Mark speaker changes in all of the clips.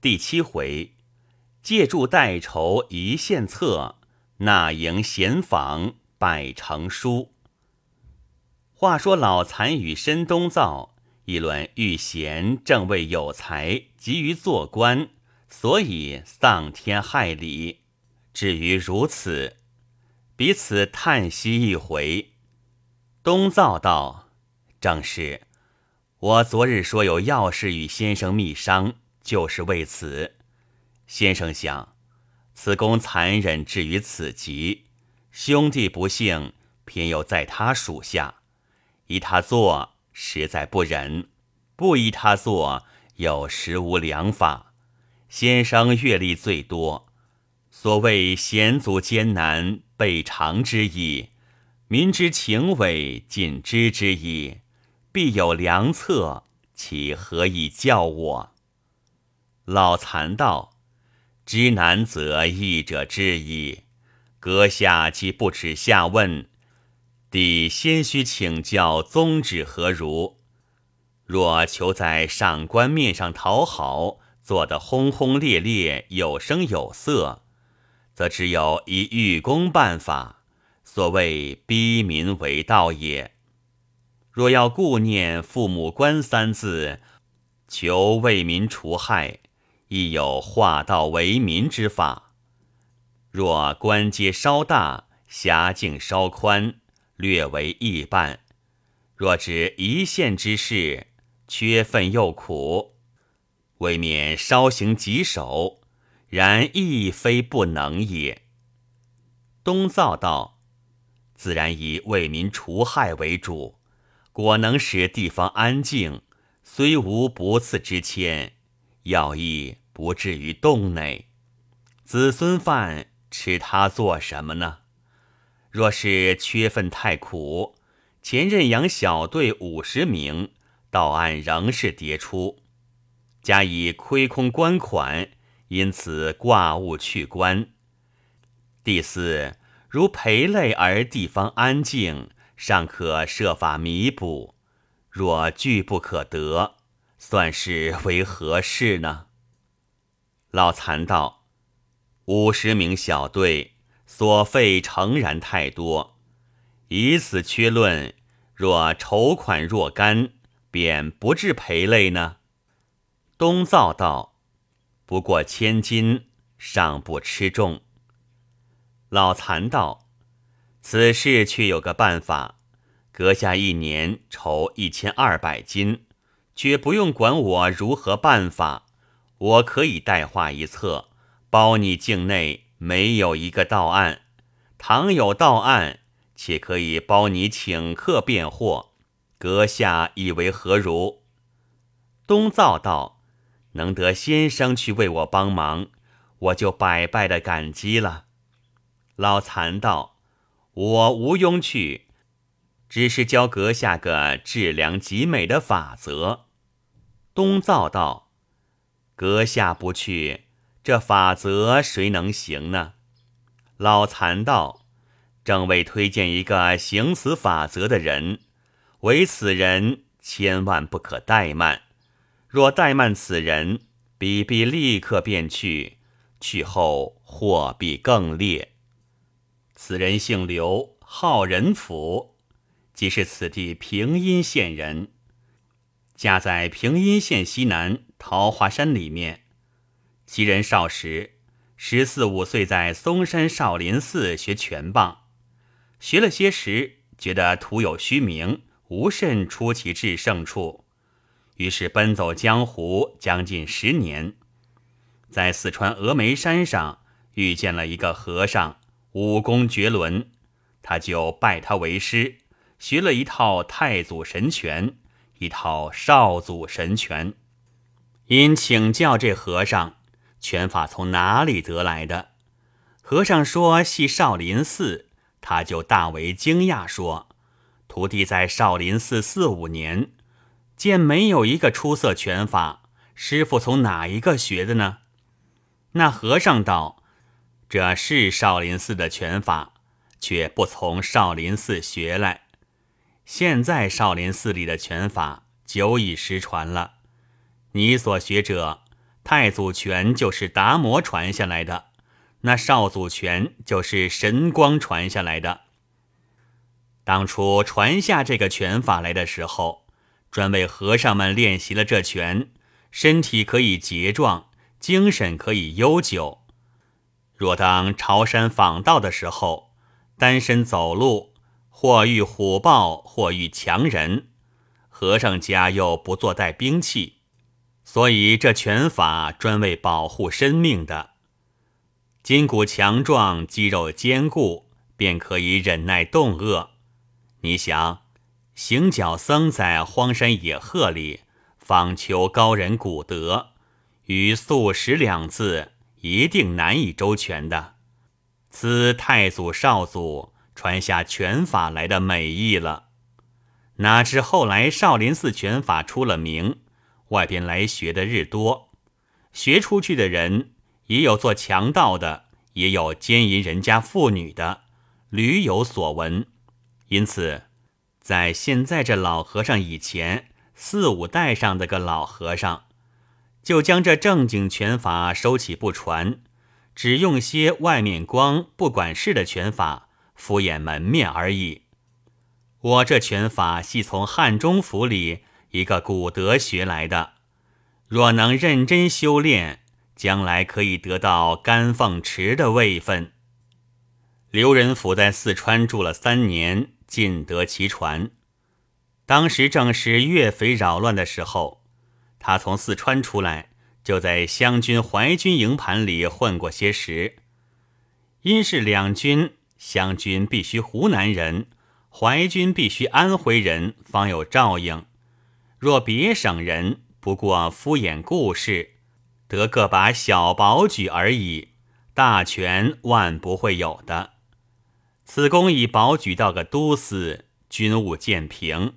Speaker 1: 第七回，借助代筹一线策，纳迎闲访百成书。话说老残与申东造议论遇贤正为有才，急于做官，所以丧天害理。至于如此，彼此叹息一回。东造道：“正是，我昨日说有要事与先生密商。”就是为此，先生想，此公残忍至于此极，兄弟不幸，偏又在他属下，依他做实在不忍，不依他做又实无良法。先生阅历最多，所谓险阻艰难备尝之意，民之情委尽知之意，必有良策，岂何以教我？老残道：“知难则易者知矣。阁下既不耻下问，弟先须请教宗旨何如？若求在上官面上讨好，做得轰轰烈烈、有声有色，则只有以御公办法，所谓逼民为道也。若要顾念父母官三字，求为民除害。”亦有化道为民之法。若官阶稍大，辖境稍宽，略为易办；若指一线之事，缺份又苦，未免稍行棘手。然亦非不能也。东造道，自然以为民除害为主，果能使地方安静，虽无不赐之谦。要义不至于洞内，子孙饭吃他做什么呢？若是缺份太苦，前任养小队五十名，到案仍是迭出，加以亏空官款，因此挂物去官。第四，如赔累而地方安静，尚可设法弥补；若拒不可得。算是为何事呢？老残道：“五十名小队所费诚然太多，以此缺论，若筹款若干，便不致赔累呢。”东造道：“不过千金，尚不吃重。”老残道：“此事却有个办法，阁下一年筹一千二百金。”却不用管我如何办法，我可以代画一册，包你境内没有一个到案。倘有到案，且可以包你请客便货。阁下以为何如？东造道：“能得先生去为我帮忙，我就百拜的感激了。”老残道：“我无庸去，只是教阁下个质量极美的法则。”东造道：“阁下不去，这法则谁能行呢？”老残道：“正为推荐一个行此法则的人，唯此人千万不可怠慢。若怠慢此人，必必立刻便去，去后祸必更烈。此人姓刘，号仁甫，即是此地平阴县人。”家在平阴县西南桃花山里面。其人少时十四五岁，在嵩山少林寺学拳棒，学了些时，觉得徒有虚名，无甚出奇制胜处，于是奔走江湖将近十年，在四川峨眉山上遇见了一个和尚，武功绝伦，他就拜他为师，学了一套太祖神拳。一套少祖神拳，因请教这和尚拳法从哪里得来的，和尚说系少林寺，他就大为惊讶，说徒弟在少林寺四五年，见没有一个出色拳法，师傅从哪一个学的呢？那和尚道：“这是少林寺的拳法，却不从少林寺学来。”现在少林寺里的拳法久已失传了，你所学者，太祖拳就是达摩传下来的，那少祖拳就是神光传下来的。当初传下这个拳法来的时候，专为和尚们练习了这拳，身体可以结壮，精神可以悠久。若当朝山访道的时候，单身走路，或遇虎豹，或遇强人，和尚家又不做带兵器。所以这拳法专为保护生命的，筋骨强壮，肌肉坚固，便可以忍耐冻饿。你想，行脚僧在荒山野壑里访求高人古德，与素食两字一定难以周全的。此太祖少祖传下拳法来的美意了。哪知后来少林寺拳法出了名。外边来学的日多，学出去的人也有做强盗的，也有奸淫人家妇女的，屡有所闻。因此，在现在这老和尚以前四五代上的个老和尚，就将这正经拳法收起不传，只用些外面光不管事的拳法敷衍门面而已。我这拳法系从汉中府里。一个古德学来的，若能认真修炼，将来可以得到甘凤池的位分。刘仁甫在四川住了三年，尽得其传。当时正是岳匪扰乱的时候，他从四川出来，就在湘军淮军营盘里混过些时。因是两军，湘军必须湖南人，淮军必须安徽人，方有照应。若别省人，不过敷衍故事，得个把小保举而已，大权万不会有的。此公已保举到个都司，军务渐平，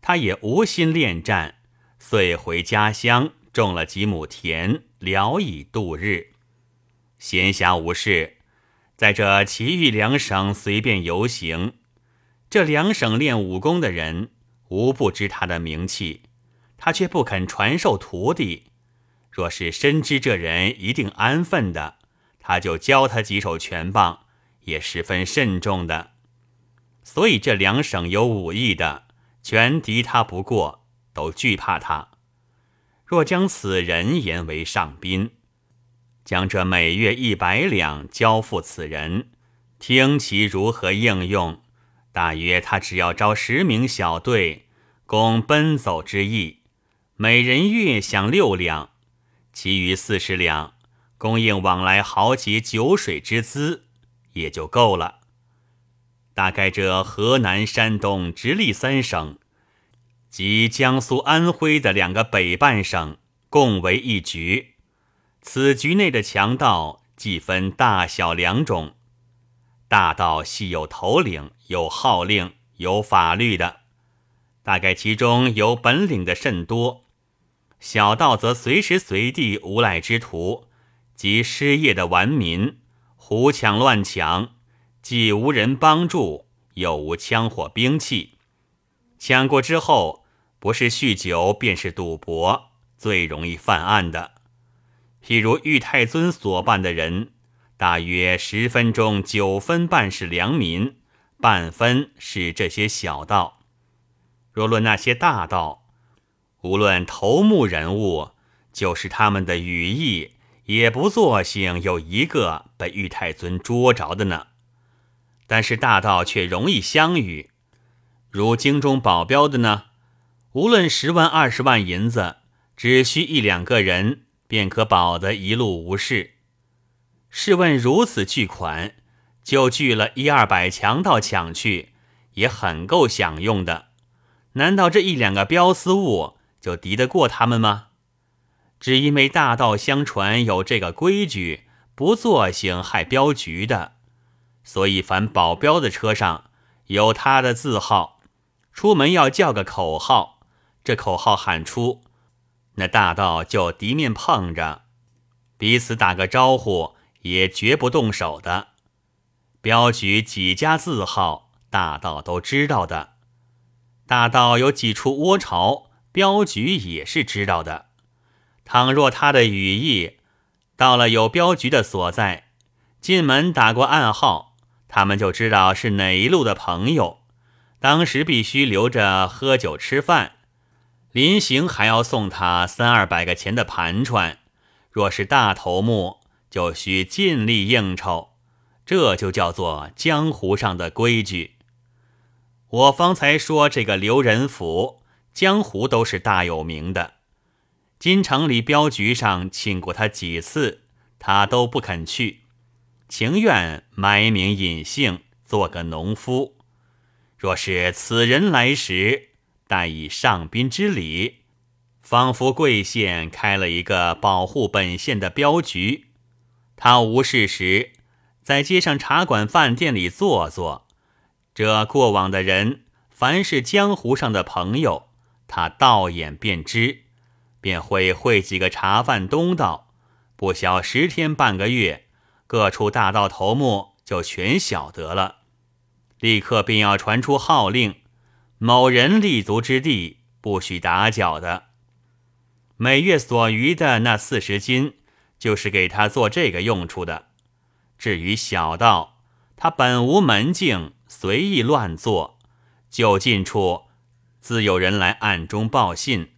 Speaker 1: 他也无心恋战，遂回家乡种了几亩田，聊以度日。闲暇无事，在这其余两省随便游行。这两省练武功的人。无不知他的名气，他却不肯传授徒弟。若是深知这人一定安分的，他就教他几手拳棒，也十分慎重的。所以这两省有武艺的，全敌他不过，都惧怕他。若将此人言为上宾，将这每月一百两交付此人，听其如何应用。大约他只要招十名小队，供奔走之意，每人月享六两，其余四十两供应往来豪杰酒水之资，也就够了。大概这河南、山东直隶三省，及江苏、安徽的两个北半省，共为一局。此局内的强盗，既分大小两种。大道系有头领、有号令、有法律的，大概其中有本领的甚多；小道则随时随地无赖之徒及失业的顽民，胡抢乱抢，既无人帮助，又无枪火兵器，抢过之后，不是酗酒，便是赌博，最容易犯案的。譬如玉太尊所办的人。大约十分钟，九分半是良民，半分是这些小道。若论那些大道，无论头目人物，就是他们的羽翼，也不作兴有一个被玉太尊捉着的呢。但是大道却容易相遇，如京中保镖的呢，无论十万二十万银子，只需一两个人，便可保得一路无事。试问如此巨款，就聚了一二百强盗抢去，也很够享用的。难道这一两个镖丝物就敌得过他们吗？只因为大道相传有这个规矩，不作行害镖局的，所以凡保镖的车上有他的字号，出门要叫个口号，这口号喊出，那大道就敌面碰着，彼此打个招呼。也绝不动手的，镖局几家字号，大道都知道的。大道有几处窝巢，镖局也是知道的。倘若他的羽翼到了有镖局的所在，进门打过暗号，他们就知道是哪一路的朋友。当时必须留着喝酒吃饭，临行还要送他三二百个钱的盘缠。若是大头目，就需尽力应酬。这就叫做江湖上的规矩。我方才说这个刘仁甫，江湖都是大有名的。金城里镖局上请过他几次，他都不肯去，情愿埋名隐姓，做个农夫。若是此人来时，待以上宾之礼，仿佛贵县开了一个保护本县的镖局。他无事时。在街上茶馆、饭店里坐坐，这过往的人，凡是江湖上的朋友，他倒眼便知，便会会几个茶饭东道，不消十天半个月，各处大道头目就全晓得了，立刻便要传出号令：某人立足之地不许打搅的。每月所余的那四十金，就是给他做这个用处的。至于小道，他本无门径，随意乱做。就近处自有人来暗中报信，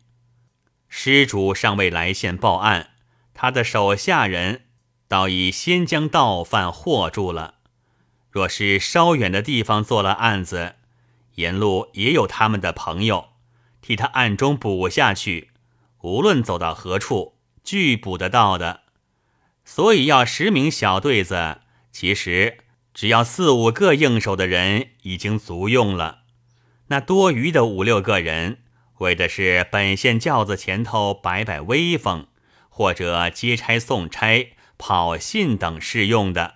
Speaker 1: 施主尚未来县报案，他的手下人倒已先将盗犯获住了。若是稍远的地方做了案子，沿路也有他们的朋友替他暗中补下去。无论走到何处，俱补得到的。所以要十名小队子，其实只要四五个应手的人已经足用了。那多余的五六个人，为的是本县轿子前头摆摆威风，或者接差送差、跑信等事用的。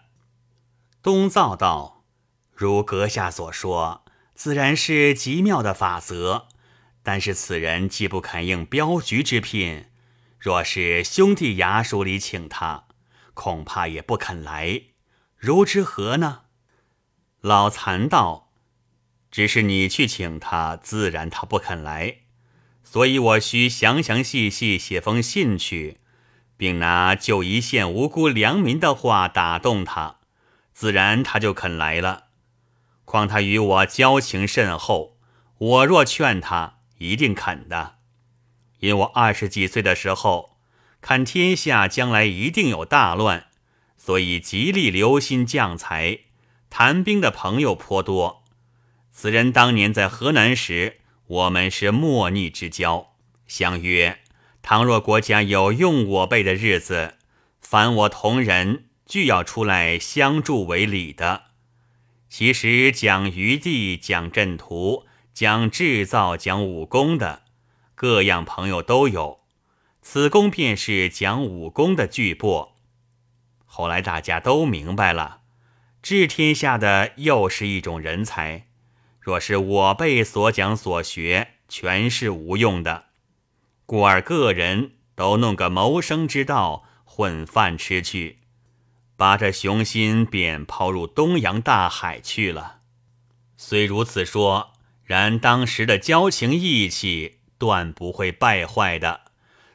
Speaker 1: 东造道，如阁下所说，自然是极妙的法则。但是此人既不肯应镖局之聘，若是兄弟衙署里请他。恐怕也不肯来，如之何呢？老残道：“只是你去请他，自然他不肯来，所以我需详详细细写封信去，并拿救一县无辜良民的话打动他，自然他就肯来了。况他与我交情甚厚，我若劝他，一定肯的。因我二十几岁的时候。”看天下将来一定有大乱，所以极力留心将才，谈兵的朋友颇多。此人当年在河南时，我们是莫逆之交，相约：倘若国家有用我辈的日子，凡我同人俱要出来相助为礼的。其实讲余地、讲阵图、讲制造、讲武功的各样朋友都有。此功便是讲武功的巨擘。后来大家都明白了，治天下的又是一种人才。若是我辈所讲所学，全是无用的。故而个人都弄个谋生之道，混饭吃去，把这雄心便抛入东洋大海去了。虽如此说，然当时的交情义气，断不会败坏的。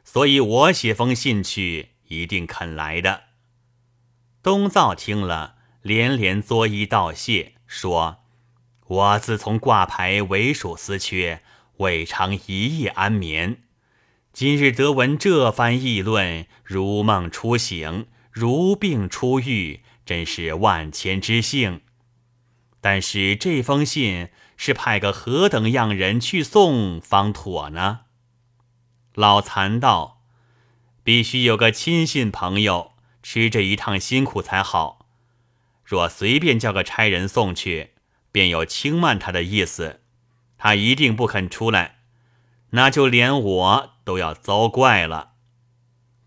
Speaker 1: 所以我写封信去，一定肯来的。东造听了，连连作揖道谢，说：“我自从挂牌为属司缺，未尝一夜安眠。今日得闻这番议论，如梦初醒，如病初愈，真是万千之幸。但是这封信是派个何等样人去送方妥呢？”老残道：“必须有个亲信朋友吃这一趟辛苦才好。若随便叫个差人送去，便有轻慢他的意思，他一定不肯出来，那就连我都要遭怪了。”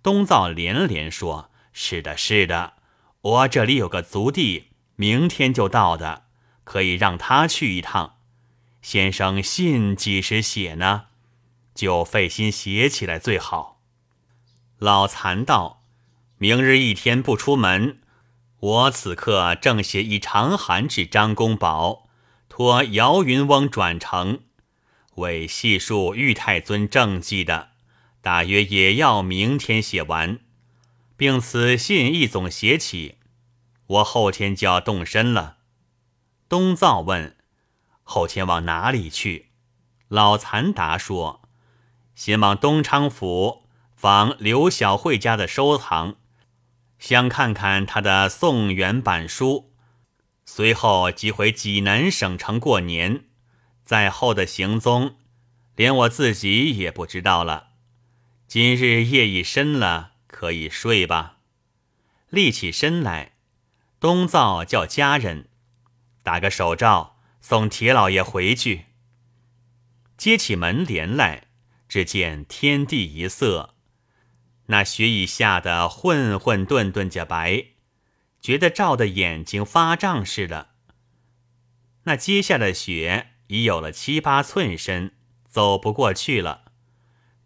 Speaker 1: 东造连连说：“是的，是的，我这里有个族弟，明天就到的，可以让他去一趟。先生信几时写呢？”就费心写起来最好。老残道：“明日一天不出门，我此刻正写一长函至张公宝，托姚云翁转呈，为细述玉太尊政绩的。大约也要明天写完，并此信一总写起，我后天就要动身了。东造问：“后天往哪里去？”老残答说：“先往东昌府访刘小慧家的收藏，想看看他的宋元版书，随后即回济南省城过年。在后的行踪，连我自己也不知道了。今日夜已深了，可以睡吧。”立起身来，东造叫家人。打个手诏，送铁老爷回去。接起门帘来，只见天地一色，那雪已下得混混沌沌家白，觉得照的眼睛发胀似的。那接下的雪已有了七八寸深，走不过去了。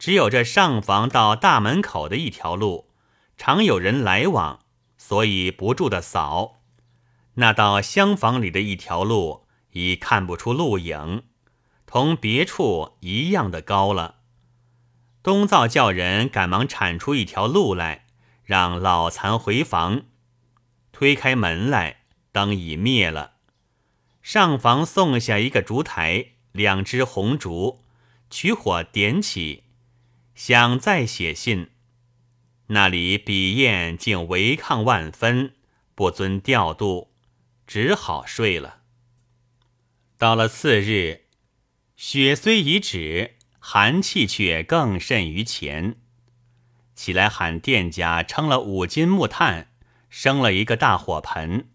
Speaker 1: 只有这上房到大门口的一条路，常有人来往，所以不住的扫。那到厢房里的一条路已看不出路影，同别处一样的高了。东灶叫人赶忙铲出一条路来，让老残回房。推开门来，灯已灭了。上房送下一个烛台，两只红烛，取火点起，想再写信。那里笔砚竟违抗万分，不遵调度。只好睡了。到了次日，雪虽已止，寒气却更甚于前。起来喊店家称了五斤木炭，生了一个大火盆，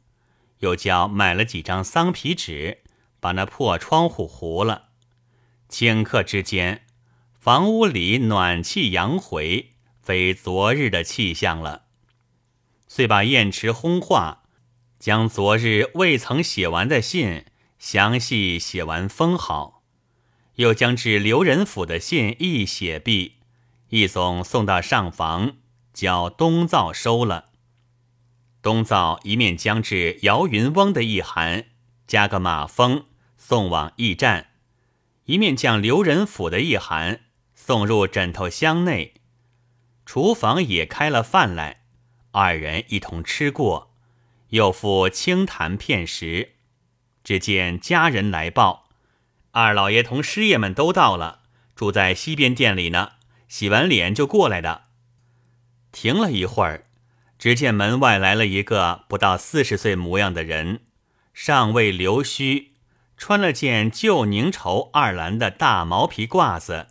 Speaker 1: 又叫买了几张桑皮纸，把那破窗户糊了。顷刻之间，房屋里暖气扬回，非昨日的气象了。遂把砚池烘化。将昨日未曾写完的信详细写完封好，又将至刘仁府的信一写毕，一总送到上房，叫东灶收了。东灶一面将至姚云翁的一函，加个马封，送往驿站；一面将刘仁府的一函送入枕头箱内。厨房也开了饭来，二人一同吃过。又复清谈片时，只见家人来报：二老爷同师爷们都到了，住在西边店里呢。洗完脸就过来的。停了一会儿，只见门外来了一个不到四十岁模样的人，尚未留须，穿了件旧宁绸二蓝的大毛皮褂子，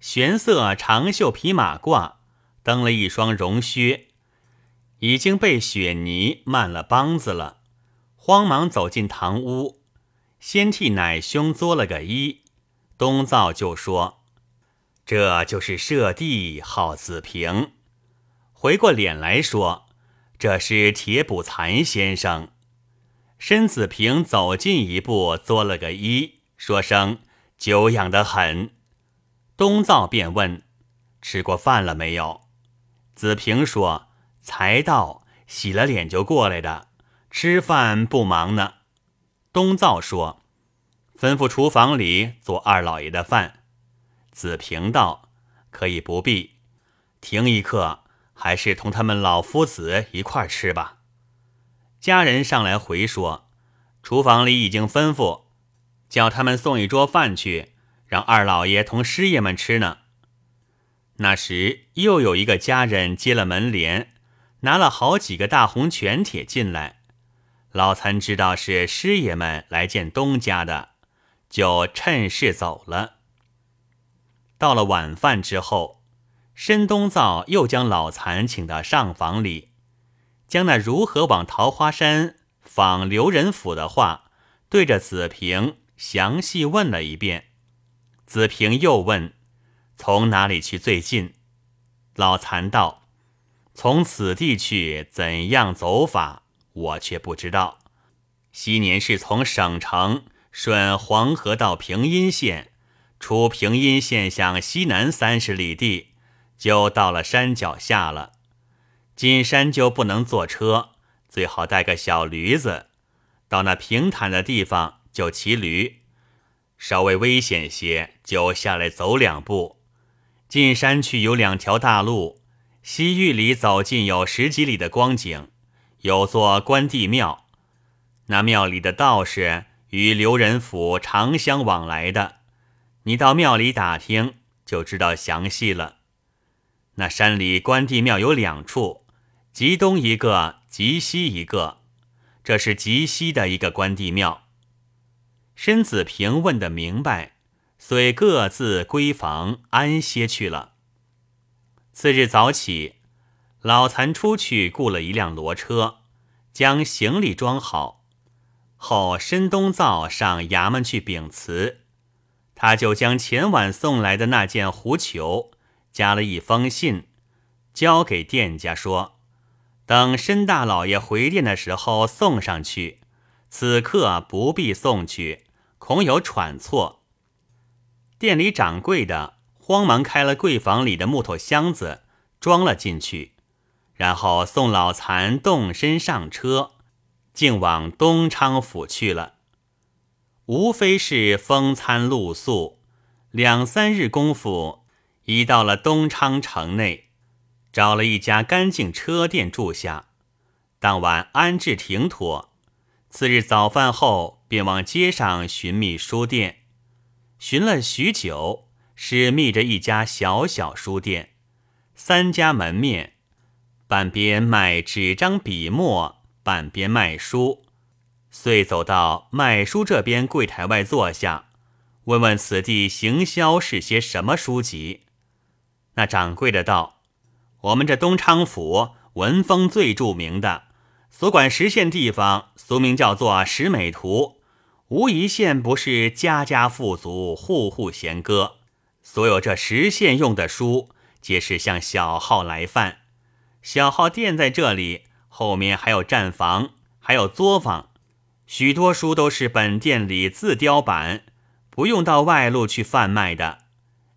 Speaker 1: 玄色长袖皮马褂，蹬了一双绒靴。已经被雪泥漫了帮子了，慌忙走进堂屋，先替奶兄作了个揖。东灶就说：“这就是舍弟，号子平。”回过脸来说：“这是铁补残先生。”申子平走近一步，作了个揖，说声：“久仰得很。”东灶便问：“吃过饭了没有？”子平说。才到，洗了脸就过来的，吃饭不忙呢。东灶说：“吩咐厨房里做二老爷的饭。”子平道：“可以不必，停一刻，还是同他们老夫子一块吃吧。”家人上来回说：“厨房里已经吩咐，叫他们送一桌饭去，让二老爷同师爷们吃呢。”那时又有一个家人接了门帘。拿了好几个大红全帖进来，老残知道是师爷们来见东家的，就趁势走了。到了晚饭之后，申东造又将老残请到上房里，将那如何往桃花山访刘仁甫的话，对着子平详细问了一遍。子平又问：“从哪里去最近？”老残道。从此地去怎样走法，我却不知道。昔年是从省城顺黄河到平阴县，出平阴县向西南三十里地，就到了山脚下了。进山就不能坐车，最好带个小驴子。到那平坦的地方就骑驴，稍微危险些就下来走两步。进山去有两条大路，西域里走进有十几里的光景，有座关帝庙。那庙里的道士与刘仁甫常相往来的，你到庙里打听就知道详细了。那山里关帝庙有两处，极东一个，极西一个。这是极西的一个关帝庙。申子平问得明白。遂各自归房安歇去了。次日早起，老残出去雇了一辆骡车，将行李装好，后申东造上衙门去禀辞。他就将前晚送来的那件狐裘，加了一封信，交给店家说：“等申大老爷回店的时候送上去，此刻不必送去，恐有喘错。”店里掌柜的慌忙开了柜房里的木头箱子，装了进去，然后送老残动身上车，竟往东昌府去了。无非是风餐露宿，两三日功夫，已到了东昌城内，找了一家干净车店住下。当晚安置停妥，次日早饭后，便往街上寻觅书店。寻了许久，是觅着一家小小书店，三家门面，半边卖纸张笔墨，半边卖书。遂走到卖书这边柜台外坐下，问问此地行销是些什么书籍。那掌柜的道：“我们这东昌府文风最著名的，所管十县地方，俗名叫做十美图。”无一县不是家家富足，户户闲歌。所有这十县用的书，皆是向小号来贩。小号店在这里，后面还有站房，还有作坊。许多书都是本店里自雕版，不用到外路去贩卖的。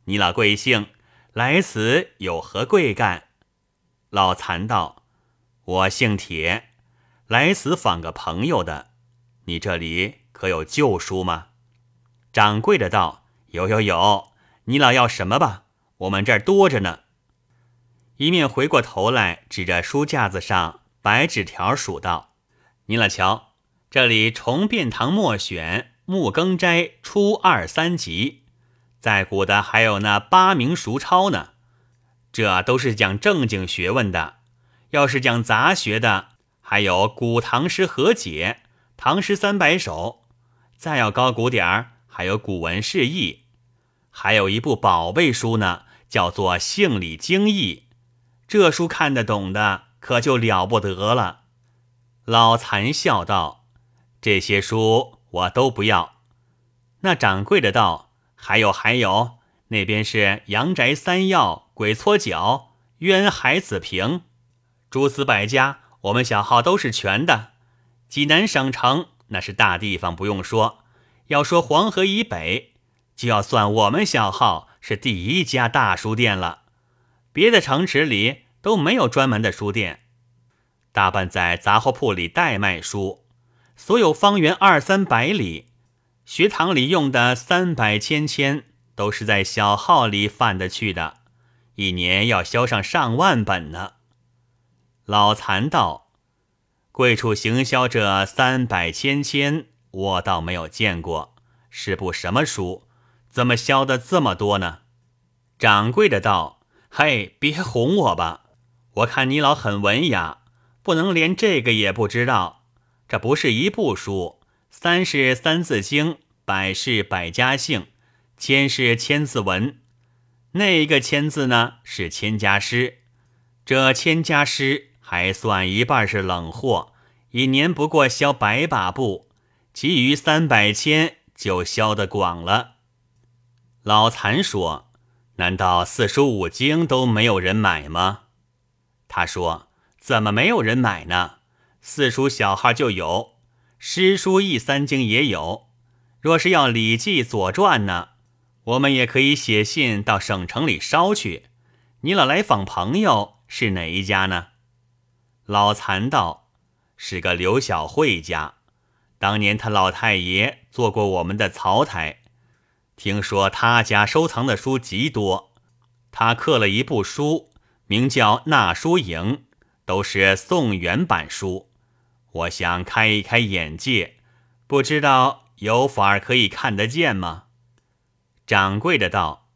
Speaker 1: 你老贵姓？来此有何贵干？老残道：“我姓铁，来此访个朋友的。你这里？”可有旧书吗？掌柜的道：“有有有，你老要什么吧？我们这儿多着呢。”一面回过头来，指着书架子上白纸条数道：“您老瞧，这里《重变堂默选》《木更斋》初二三集，在古的还有那八名熟抄呢。这都是讲正经学问的。要是讲杂学的，还有《古唐诗和解》《唐诗三百首》。”再要高古点儿，还有古文释义，还有一部宝贝书呢，叫做《性理经义》。这书看得懂的，可就了不得了。老残笑道：“这些书我都不要。”那掌柜的道：“还有还有，那边是《阳宅三要》《鬼搓脚》《渊海子平》，诸子百家，我们小号都是全的。济南省城。”那是大地方，不用说。要说黄河以北，就要算我们小号是第一家大书店了。别的城池里都没有专门的书店，大半在杂货铺里代卖书。所有方圆二三百里，学堂里用的三百千千，都是在小号里贩得去的，一年要销上上万本呢。老残道。贵处行销这三百千千，我倒没有见过，是部什么书？怎么销的这么多呢？掌柜的道：“嘿，别哄我吧！我看你老很文雅，不能连这个也不知道。这不是一部书，三是《三字经》，百是《百家姓》，千是《千字文》。那一个千字呢，是《千家诗》。这《千家诗》。”还算一半是冷货，一年不过销百把布，其余三百千就销得广了。老残说：“难道四书五经都没有人买吗？”他说：“怎么没有人买呢？四书小号就有，诗书易三经也有。若是要《礼记》《左传》呢，我们也可以写信到省城里捎去。你老来访朋友是哪一家呢？”老残道是个刘小慧家，当年他老太爷做过我们的曹台，听说他家收藏的书极多，他刻了一部书，名叫《纳书营》，都是宋元版书。我想开一开眼界，不知道有法儿可以看得见吗？掌柜的道：“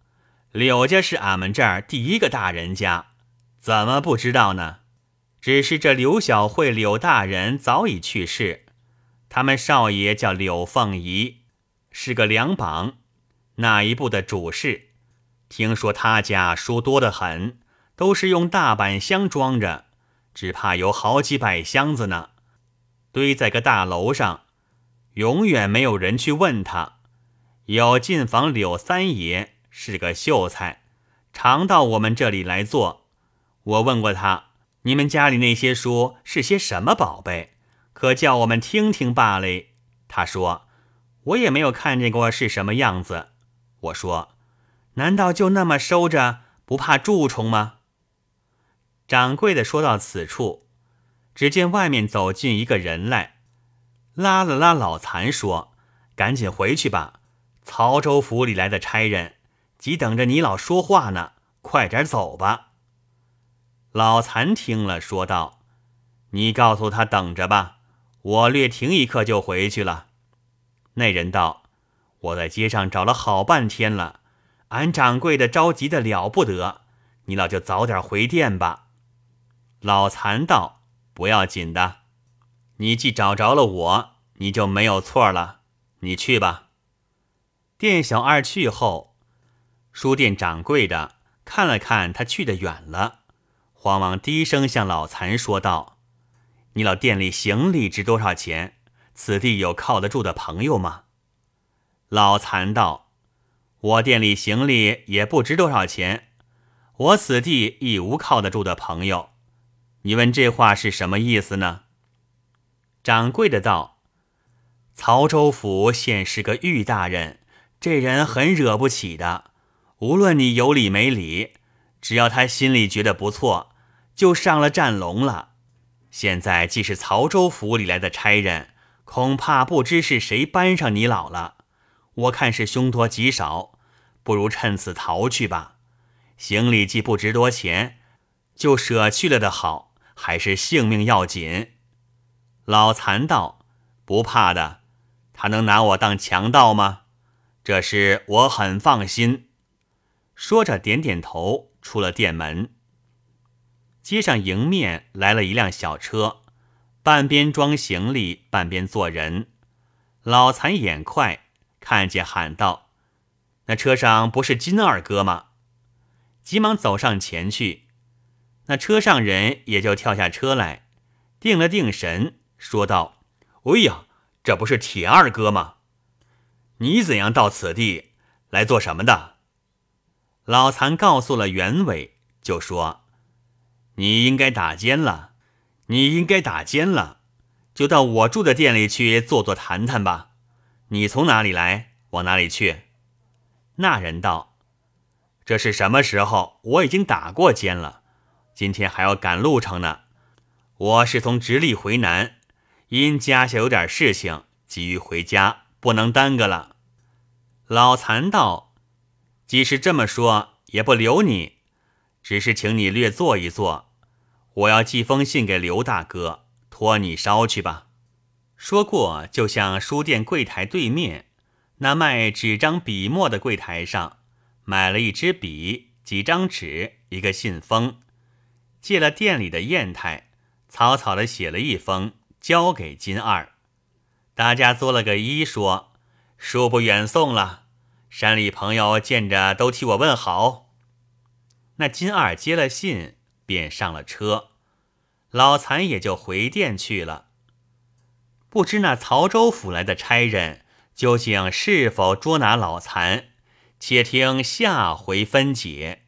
Speaker 1: 柳家是俺们这儿第一个大人家，怎么不知道呢？只是这柳小慧柳大人早已去世，他们少爷叫柳凤仪，是个两榜，那一部的主事。”听说他家书多得很，都是用大板箱装着，只怕有好几百箱子呢，堆在个大楼上，永远没有人去问他。有进房柳三爷是个秀才，常到我们这里来坐。我问过他，你们家里那些书是些什么宝贝？可叫我们听听罢了。他说，我也没有看见过是什么样子。我说。难道就那么收着，不怕蛀虫吗？掌柜的说到此处，只见外面走进一个人来，拉了拉老残，说：“赶紧回去吧，曹州府里来的差人，急等着你老说话呢，快点走吧。”老残听了，说道：“你告诉他等着吧，我略停一刻就回去了。”那人道：“我在街上找了好半天了。”俺掌柜的着急的了不得，你老就早点回店吧。老残道：“不要紧的，你既找着了我，你就没有错了。你去吧。”店小二去后，书店掌柜的看了看他去的远了，慌忙低声向老残说道：“你老店里行李值多少钱？此地有靠得住的朋友吗？”老残道。我店里行李也不值多少钱，我此地亦无靠得住的朋友。你问这话是什么意思呢？掌柜的道：“曹州府现是个玉大人，这人很惹不起的。无论你有理没理，只要他心里觉得不错，就上了战龙了。现在既是曹州府里来的差人，恐怕不知是谁搬上你老了。我看是凶多吉少。”不如趁此逃去吧，行李既不值多钱，就舍去了的好，还是性命要紧。老残道：“不怕的，他能拿我当强盗吗？这事我很放心。”说着点点头，出了店门。街上迎面来了一辆小车，半边装行李，半边坐人。老残眼快，看见喊道。那车上不是金二哥吗？急忙走上前去，那车上人也就跳下车来，定了定神，说道：“哎呀，这不是铁二哥吗？你怎样到此地来做什么的？”老残告诉了原委，就说：“你应该打尖了，你应该打尖了，就到我住的店里去坐坐谈谈吧。你从哪里来，往哪里去？”那人道：“这是什么时候？我已经打过尖了，今天还要赶路程呢。我是从直隶回南，因家下有点事情，急于回家，不能耽搁了。”老残道：“即使这么说，也不留你，只是请你略坐一坐。我要寄封信给刘大哥，托你捎去吧。”说过，就向书店柜台对面。那卖纸张笔墨的柜台上，买了一支笔、几张纸、一个信封，借了店里的砚台，草草的写了一封，交给金二。大家作了个揖，说：“恕不远送了，山里朋友见着都替我问好。”那金二接了信，便上了车，老残也就回店去了。不知那曹州府来的差人。究竟是否捉拿老残？且听下回分解。